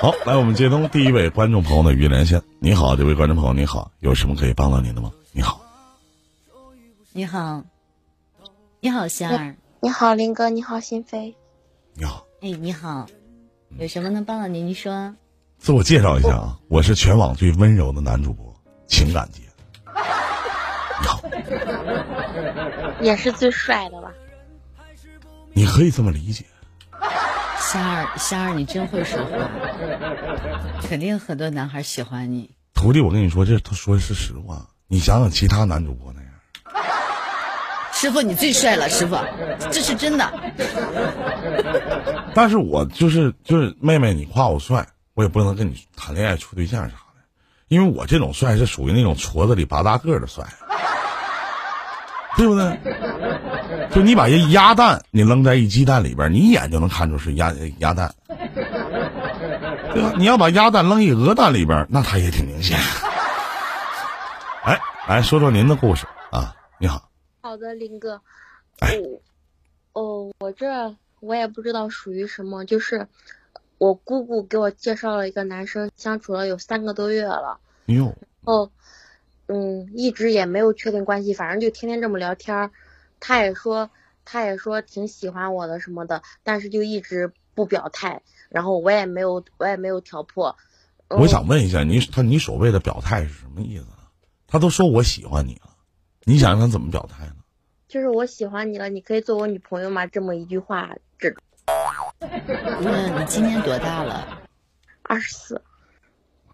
好，来我们接通第一位观众朋友的语音连线。你好，这位观众朋友，你好，有什么可以帮到您的吗？你好，你好，你好，仙儿，你好，林哥，你好，心飞，你好，哎，你好，有什么能帮到您？您说。自我介绍一下啊，我是全网最温柔的男主播，情感界。你好，也是最帅的吧？你可以这么理解。仙儿，仙儿，你真会说话，肯定很多男孩喜欢你。徒弟，我跟你说，这他说的是实话。你想想其他男主播那样。师傅，你最帅了，师傅，这是真的。但是我就是就是妹妹，你夸我帅。我也不能跟你谈恋爱处对象啥的，因为我这种帅是属于那种矬子里拔大个的帅，对不对？就你把一鸭蛋你扔在一鸡蛋里边，你一眼就能看出是鸭鸭蛋，对吧？你要把鸭蛋扔一鹅蛋里边，那它也挺明显。哎，来说说您的故事啊！你好，好的，林哥。我，哦，我这我也不知道属于什么，就是。我姑姑给我介绍了一个男生，相处了有三个多月了。哟。哦，嗯，一直也没有确定关系，反正就天天这么聊天儿他也说，他也说挺喜欢我的什么的，但是就一直不表态。然后我也没有，我也没有挑破。我想问一下，你他你所谓的表态是什么意思？他都说我喜欢你了，你想让他怎么表态呢？就是我喜欢你了，你可以做我女朋友吗？这么一句话，这种。你今年多大了？二十四。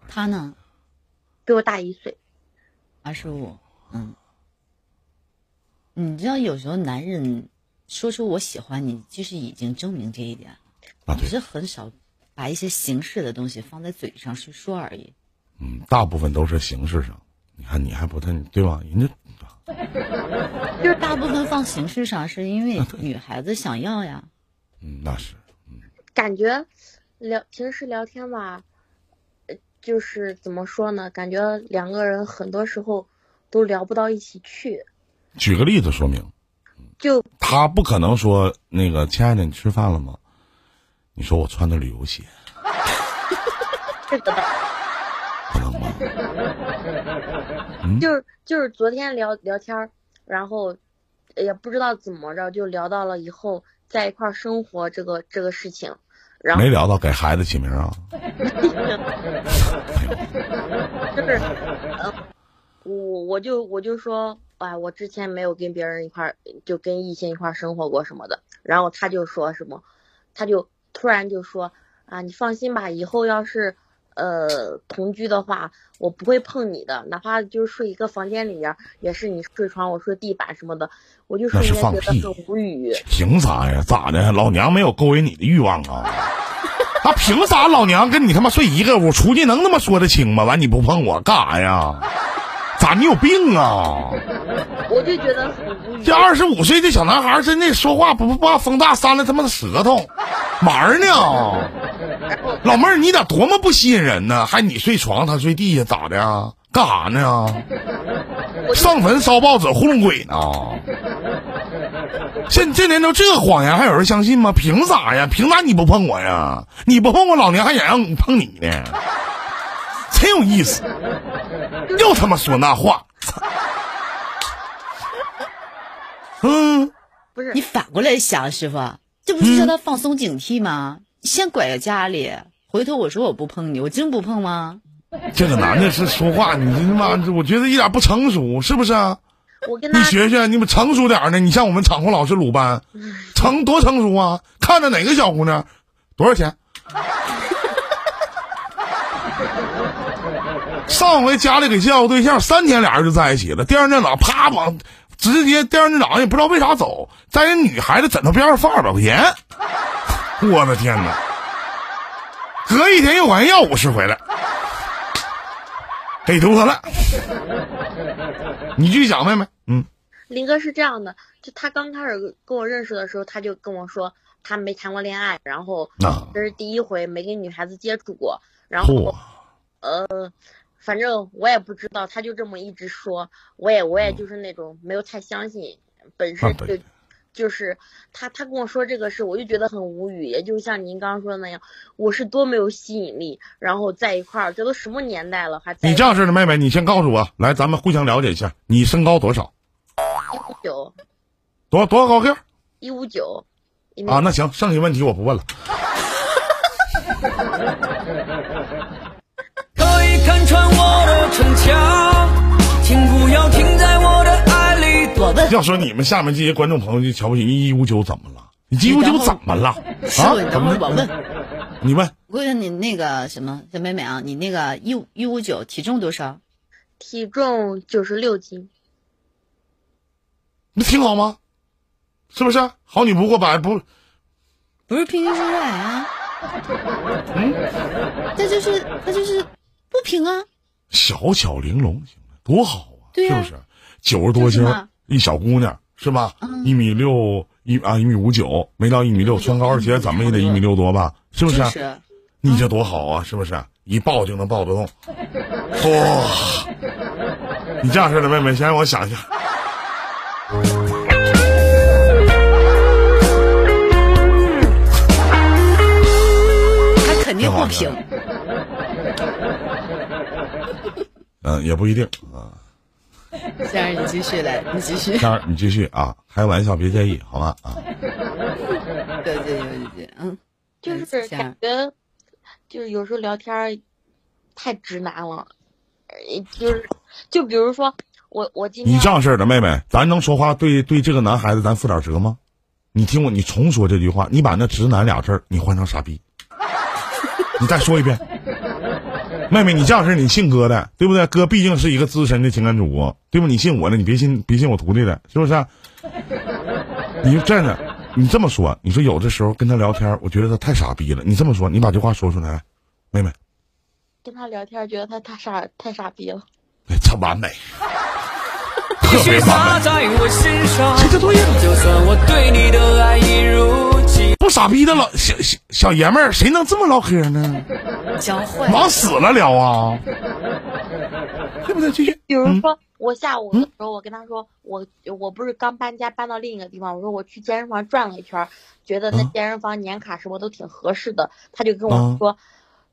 他呢？比我大一岁。二十五。嗯。你知道，有时候男人说出“我喜欢你”，就是已经证明这一点了。只是很少把一些形式的东西放在嘴上去说而已。嗯，大部分都是形式上。你看，你还不太对吧？人家 就是大部分放形式上，是因为女孩子想要呀。嗯，那是。嗯感觉聊平时聊天吧，就是怎么说呢？感觉两个人很多时候都聊不到一起去。举个例子说明。就他不可能说那个亲爱的，你吃饭了吗？你说我穿的旅游鞋。这个 不能吗？就是就是昨天聊聊天，然后也不知道怎么着就聊到了以后在一块生活这个这个事情。没聊到给孩子起名啊？就是，嗯，我我就我就说，哎，我之前没有跟别人一块儿，就跟异性一块儿生活过什么的。然后他就说什么，他就突然就说，啊，你放心吧，以后要是呃同居的话，我不会碰你的，哪怕就是睡一个房间里面，也是你睡床，我睡地板什么的。我就瞬间觉得很无语。凭啥呀？咋的？老娘没有勾引你的欲望啊？那凭啥老娘跟你他妈睡一个屋？出去能他妈说得清吗？完你不碰我干啥呀？咋你有病啊？我就觉得很无语。这二十五岁的小男孩真的说话不怕风大扇了他妈的舌头，玩呢？老妹儿，你咋多么不吸引人呢？还你睡床，他睡地下，咋的？干啥呢？上坟烧报纸糊弄鬼呢？这这年头这个谎言还有人相信吗？凭啥呀？凭啥你不碰我呀？你不碰我，老娘还想让你碰你呢？真有意思，又他妈说那话。嗯，不是你反过来想，师傅，这不是叫他放松警惕吗？先拐个家里，回头我说我不碰你，我真不碰吗？这个男的是说话，你他妈，我觉得一点不成熟，是不是啊？我跟他，你学学，你们成熟点呢？你像我们场控老师鲁班，成多成熟啊？看着哪个小姑娘，多少钱？上回家里给介绍个对象，三天俩人就在一起了。第二天早上啪往直接，第二天早上也不知道为啥走，在人女孩子枕头边上放二百块钱。我的天哪！隔一天又管人要五十回来。给多了，你继续讲，妹妹。嗯，林哥是这样的，就他刚开始跟我认识的时候，他就跟我说他没谈过恋爱，然后这是第一回没跟女孩子接触过，然后呃，反正我也不知道，他就这么一直说，我也我也就是那种没有太相信，本身就就是他他跟我说这个事，我就觉得很无语。也就像您刚刚说的那样，我是多没有吸引力，然后在一块儿，这都什么年代了，还在。你这样式的妹妹，你先告诉我，来，咱们互相了解一下，你身高多少？一五九。多多少高个？一五九。啊，那行，剩下问题我不问了。要说你们下面这些观众朋友就瞧不起一五九怎么了？你一五九怎么了？啊？等会儿我问，你问。我问你那个什么小妹妹啊，你那个一五一五九体重多少？体重九十六斤。那挺好吗？是不是好女不过百不？不是平均身材啊。嗯，这就是那就是不平啊。小巧玲珑，行了，多好啊！对是不是？九十多斤，一小姑娘是吧？一米六一啊，一米五九，没到一米六，穿高跟鞋怎么也得一米六多吧？是不是？是。你这多好啊！是不是？一抱就能抱得动。哇！你这样式的妹妹，先让我想想。肯定不平。嗯，也不一定啊。先生，你继续来，你继续。先生，你继续啊，开玩笑，别介意，好吧？啊。对对对对，嗯，就是感觉，就是有时候聊天太直男了，就是，就比如说我我今天你这样式的妹妹，咱能说话对对这个男孩子咱负点责吗？你听我，你重说这句话，你把那直男俩字你换成傻逼。你再说一遍，妹妹，你这样式你信哥的，对不对？哥毕竟是一个资深的情感主播，对不？你信我的，你别信，别信我徒弟的，是不是？你就站着，你这么说，你说有的时候跟他聊天，我觉得他太傻逼了。你这么说，你把这话说出来，妹妹。跟他聊天，觉得他太傻，太傻逼了。哎，这完美。特别完美。这就对了。不傻逼的老小小小爷们儿，谁能这么唠嗑呢？教坏，往死了聊啊！对不对？继续。比如说，我下午的时候，我跟他说，我我不是刚搬家搬到另一个地方，我说我去健身房转了一圈，觉得那健身房年卡什么都挺合适的，他就跟我说。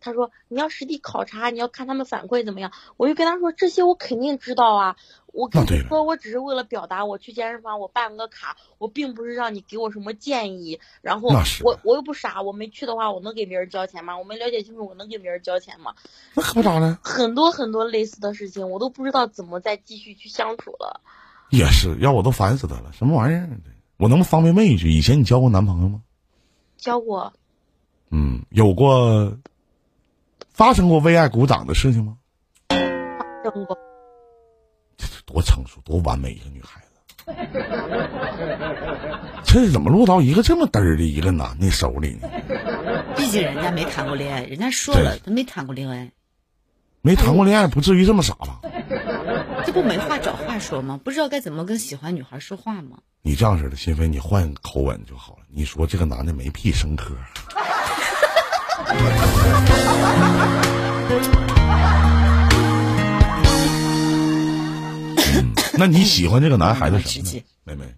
他说：“你要实地考察，你要看他们反馈怎么样。”我就跟他说：“这些我肯定知道啊，我跟你说，我只是为了表达我去健身房，我办个卡，我并不是让你给我什么建议。然后我我又不傻，我没去的话，我能给别人交钱吗？我没了解清楚，我能给别人交钱吗？那可不咋的。很多很多类似的事情，我都不知道怎么再继续去相处了。也是，要我都烦死他了，什么玩意儿？我能不能方便问一句，以前你交过男朋友吗？交过。嗯，有过。发生过为爱鼓掌的事情吗？发生过。多成熟，多完美一个女孩子。这怎么落到一个这么嘚儿的一个男的手里呢？毕竟人家没谈过恋爱，人家说了，他没谈过恋爱。没谈过恋爱，不至于这么傻吧？这不没话找话说吗？不知道该怎么跟喜欢女孩说话吗？你这样式的，心扉，你换口吻就好了。你说这个男的没屁生科。那你喜欢这个男孩子什么呢，妹妹？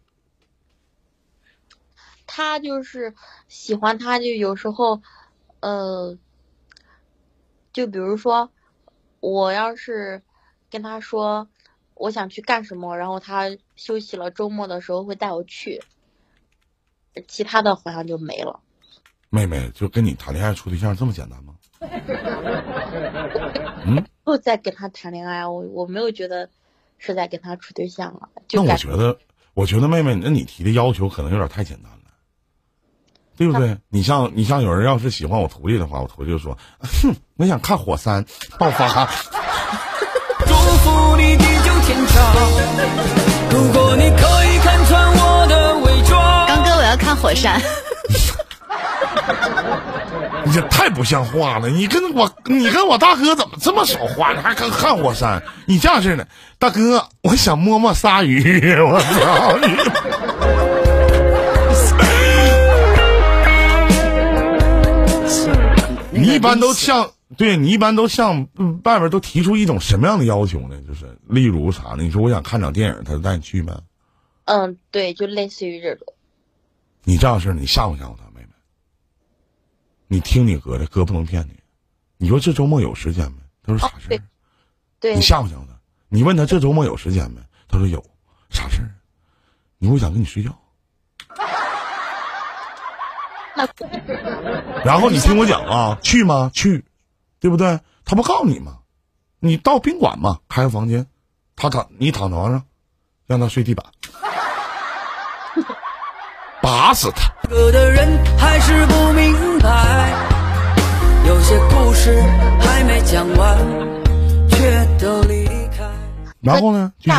他就是喜欢他，就有时候，呃，就比如说，我要是跟他说我想去干什么，然后他休息了，周末的时候会带我去，其他的好像就没了。妹妹，就跟你谈恋爱处对象这么简单吗？嗯，不在跟他谈恋爱，我我没有觉得是在跟他处对象了。那我觉得，我觉得妹妹，那你提的要求可能有点太简单了，对不对？你像你像有人要是喜欢我徒弟的话，我徒弟就说：“哼，我想看火山爆发。”祝福你地久天长。如果你可以看穿我的伪装，刚哥，我要看火山。你这太不像话了！你跟我，你跟我大哥怎么这么少话？你还跟看火山？你这样式的，大哥，我想摸摸鲨鱼。我操你！你一般都向对你一般都向外边都提出一种什么样的要求呢？就是例如啥呢？你说我想看场电影，他就带你去呗？嗯，对，就类似于这种。你这样式你吓唬吓唬他。你听你哥的，哥不能骗你。你说这周末有时间没？他说啥事儿？对，你吓唬吓唬他。你问他这周末有时间没？他说有。啥事儿？你我想跟你睡觉。然后你听我讲啊，去吗？去，对不对？他不告诉你吗？你到宾馆嘛，开个房间，他躺你躺床上，让他睡地板，打死他。有的人还是不明白，有些故事还没讲完，却都离开。然后呢？今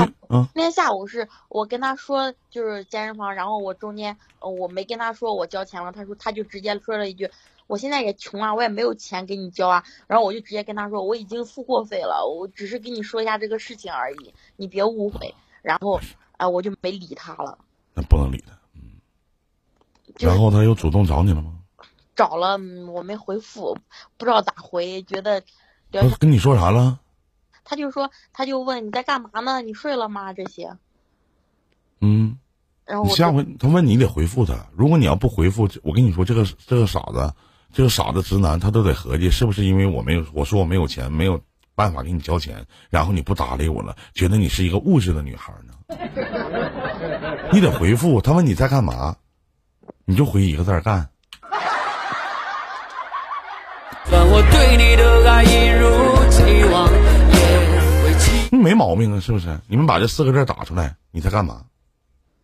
天下午是我跟他说就是健身房，然后我中间我没跟他说我交钱了，他说他就直接说了一句。我现在也穷啊，我也没有钱给你交啊，然后我就直接跟他说，我已经付过费了，我只是跟你说一下这个事情而已，你别误会。然后，啊，我就没理他了。那不能理他，嗯。然后他又主动找你了吗？找了，我没回复，不知道咋回，觉得。跟你说啥了？他就说，他就问你在干嘛呢？你睡了吗？这些。嗯。然后。下回他问你得回复他，如果你要不回复，我跟你说这个这个傻子。这个傻子直男，他都得合计，是不是因为我没有我说我没有钱，没有办法给你交钱，然后你不搭理我了，觉得你是一个物质的女孩呢？你得回复他问你在干嘛，你就回一个字干。没毛病啊，是不是？你们把这四个字打出来，你在干嘛？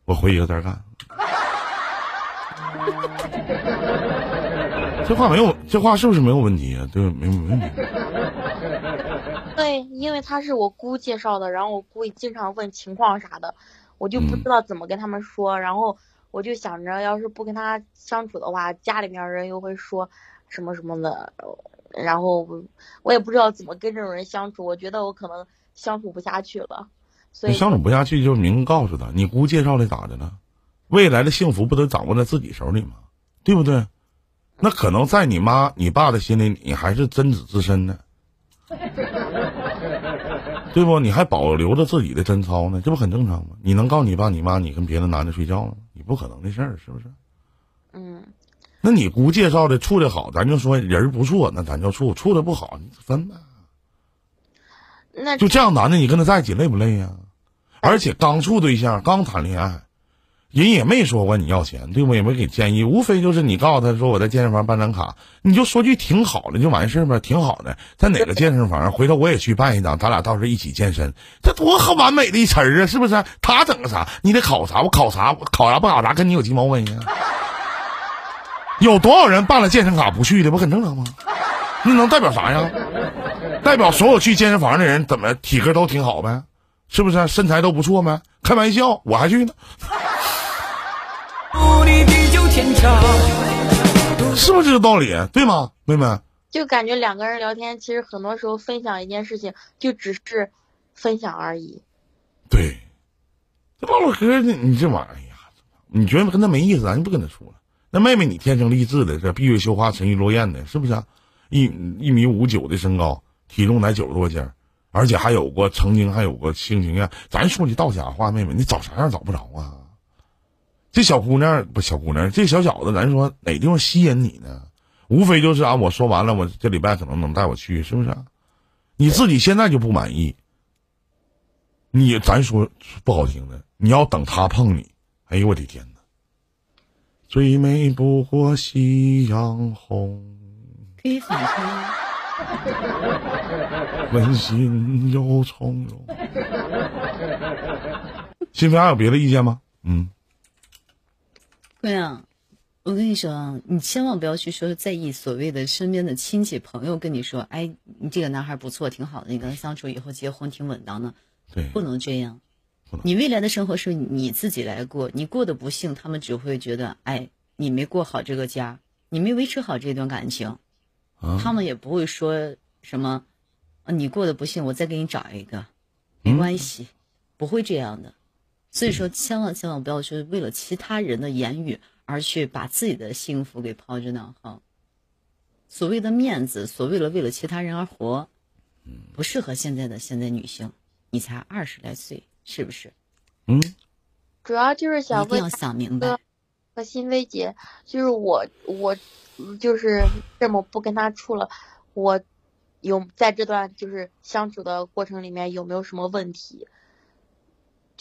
我回一个字干。这话没有，这话是不是没有问题啊？对，没没问题。对，因为他是我姑介绍的，然后我姑也经常问情况啥的，我就不知道怎么跟他们说。然后我就想着，要是不跟他相处的话，家里面人又会说什么什么的。然后我也不知道怎么跟这种人相处，我觉得我可能相处不下去了。所以相处不下去就明告诉他，你姑介绍的咋的了？未来的幸福不都掌握在自己手里吗？对不对？那可能在你妈、你爸的心里，你还是贞子之身呢，对不？你还保留着自己的贞操呢，这不很正常吗？你能告诉你爸、你妈你跟别的男的睡觉了？你不可能的事儿，是不是？嗯。那你姑介绍的处的好，咱就说人不错，那咱就处；处的不好，你分呗。那就这样男的，你跟他在一起累不累呀？而且刚处对象，刚谈恋爱。人也没说过你要钱，对不？也没给建议，无非就是你告诉他说我在健身房办张卡，你就说句挺好的就完事儿呗，挺好的，在哪个健身房？回头我也去办一张，咱俩到时候一起健身，这多好完美的一词儿啊，是不是？他整个啥？你得考啥？我考啥？我考啥不考啥？跟你有鸡毛关系？有多少人办了健身卡不去的？不很正常吗？那能代表啥呀？代表所有去健身房的人怎么体格都挺好呗？是不是？身材都不错呗？开玩笑，我还去呢。是不是这个道理？对吗，妹妹？就感觉两个人聊天，其实很多时候分享一件事情，就只是分享而已。对，这唠唠嗑，你你这玩意儿呀，你觉得跟他没意思，咱就不跟他说了。那妹妹，你天生丽质的，这闭月羞花，沉鱼落雁的，是不是？一一米五九的身高，体重才九十多斤，而且还有过曾经还有过性经验。咱说句道家话，妹妹，你找啥样找不着啊？这小姑娘不小姑娘，这小小子，咱说哪地方吸引你呢？无非就是啊，我说完了，我这礼拜可能能带我去，是不是？你自己现在就不满意，你咱说不好听的，你要等他碰你，哎呦我的天哪！最美不过夕阳红，可以反温馨又从容。新飞还有别的意见吗？嗯。姑娘，我跟你说，你千万不要去说在意所谓的身边的亲戚朋友跟你说，哎，你这个男孩不错，挺好的，你跟他相处以后结婚挺稳当的。对，不能这样。你未来的生活是你自己来过，你过得不幸，他们只会觉得，哎，你没过好这个家，你没维持好这段感情，他们也不会说什么，你过得不幸，我再给你找一个，没关系，不会这样的。所以说，千万千万不要去为了其他人的言语而去把自己的幸福给抛之脑后。所谓的面子，所谓的为了其他人而活，不适合现在的现在女性。你才二十来岁，是不是？嗯。主要就是想一定要想明白。和心薇姐，就是我我就是这么不跟他处了，我有在这段就是相处的过程里面有没有什么问题？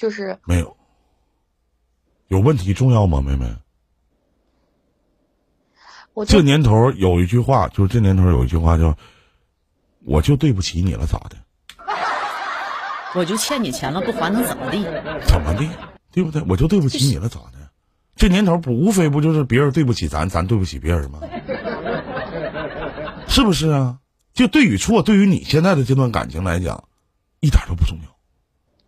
就是没有，有问题重要吗，妹妹？我这年头有一句话，就是这年头有一句话叫“我就对不起你了”，咋的？我就欠你钱了，不还能怎么地？怎么的？对不对？我就对不起你了，咋的？这年头不无非不就是别人对不起咱，咱对不起别人吗？是不是啊？就对与错，对于你现在的这段感情来讲，一点都不重要。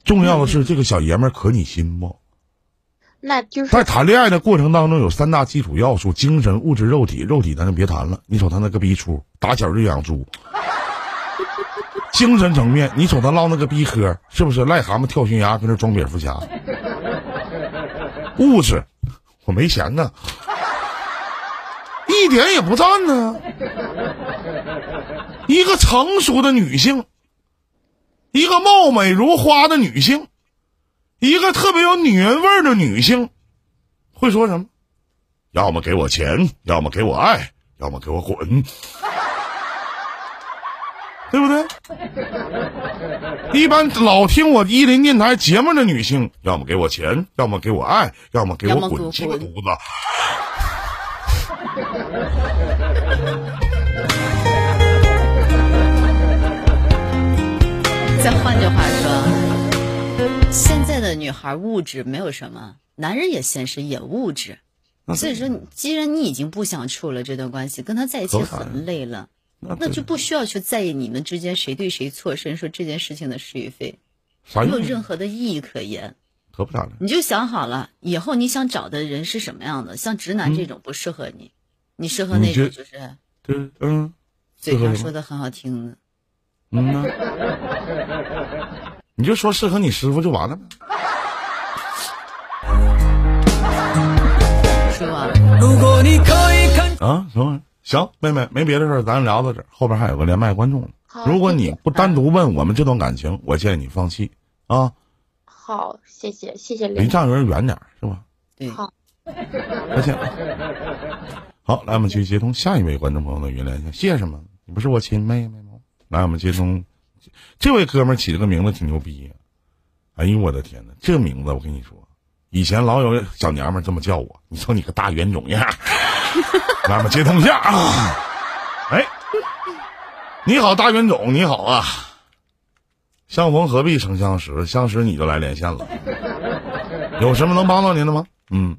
重要的是这个小爷们儿可你心不？那就是在谈恋爱的过程当中有三大基础要素：精神、物质、肉体。肉体咱就别谈了，你瞅他那个逼出，打小就养猪。精神层面，你瞅他唠那个逼嗑，是不是癞蛤蟆跳悬崖，跟那装蝙蝠侠？物质，我没钱呢，一点也不占呢。一个成熟的女性，一个貌美如花的女性。一个特别有女人味的女性，会说什么？要么给我钱，要么给我爱，要么给我滚，对不对？一般老听我伊林电台节目的女性，要么给我钱，要么给我爱，要么给我滚鸡巴犊子。再换句话说。现在的女孩物质没有什么，男人也现实也物质，所以说，既然你已经不想处了这段关系，跟他在一起很累了，那就不需要去在意你们之间谁对谁错，甚至说这件事情的是与非，没有任何的意义可言。可不咋的，你就想好了，以后你想找的人是什么样的？像直男这种不适合你，你适合那种就是，对，嗯，嘴上说的很好听的，嗯呐。你就说适合你师傅就完了呗。是吧？啊，行行，妹妹没别的事儿，咱聊到这儿，后边还有个连麦观众。如果你不单独问我们这段感情，我建议你放弃啊。好，谢谢谢谢。离丈人远点是吧？对。好。再见。好，来，我们去接通下一位观众朋友的语音连线。谢什么？你不是我亲妹妹吗？来，我们接通。这位哥们起这个名字挺牛逼，哎呦我的天哪！这名字我跟你说，以前老有小娘们这么叫我。你瞅你个大冤种样，咱们接通一下啊！哎，你好，大冤种，你好啊！相逢何必曾相识，相识你就来连线了，有什么能帮到您的吗？嗯，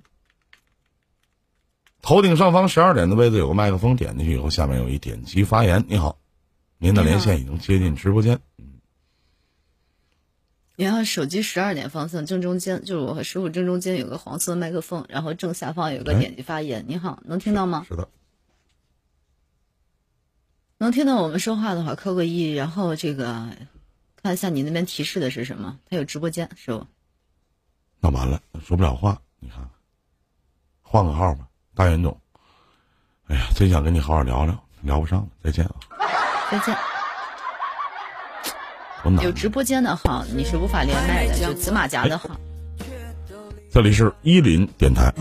头顶上方十二点的位置有个麦克风，点进去以后，下面有一点击发言。你好。您的连线已经接进直播间。嗯，你好，手机十二点方向正中间，就是我和师傅正中间有个黄色麦克风，然后正下方有个点击发言。你好，能听到吗？是的。能听到我们说话的话，扣个一。然后这个看一下你那边提示的是什么？他有直播间，师傅。那完了，说不了话。你看，换个号吧，大袁总。哎呀，真想跟你好好聊聊，聊不上了。再见啊。再见。有直播间的号，你是无法连麦的，就紫马甲的号。这里是伊林电台。